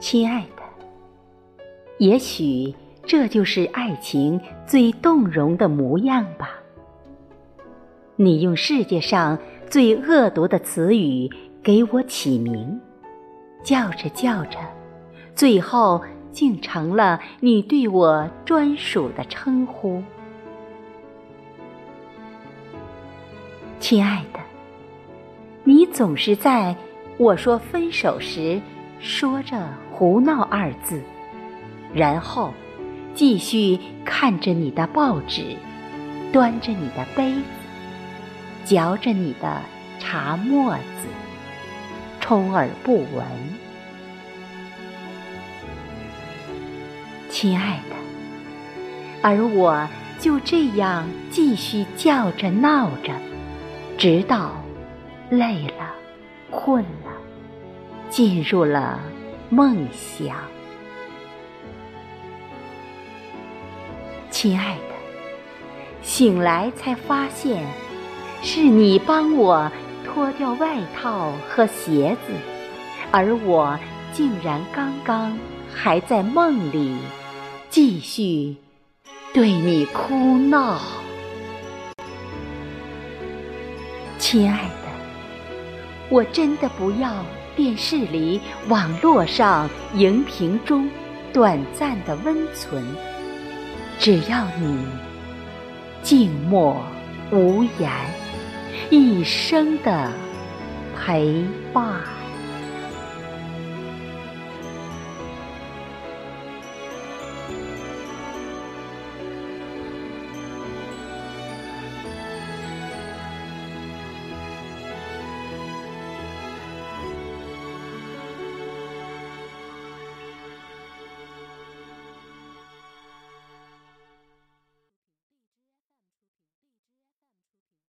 亲爱的，也许这就是爱情最动容的模样吧。你用世界上最恶毒的词语给我起名，叫着叫着，最后竟成了你对我专属的称呼。亲爱的，你总是在我说分手时说着“胡闹”二字，然后继续看着你的报纸，端着你的杯子，嚼着你的茶沫子，充耳不闻。亲爱的，而我就这样继续叫着闹着。直到累了、困了，进入了梦想。亲爱的，醒来才发现，是你帮我脱掉外套和鞋子，而我竟然刚刚还在梦里继续对你哭闹。亲爱的，我真的不要电视里、网络上、荧屏中短暂的温存，只要你静默无言，一生的陪伴。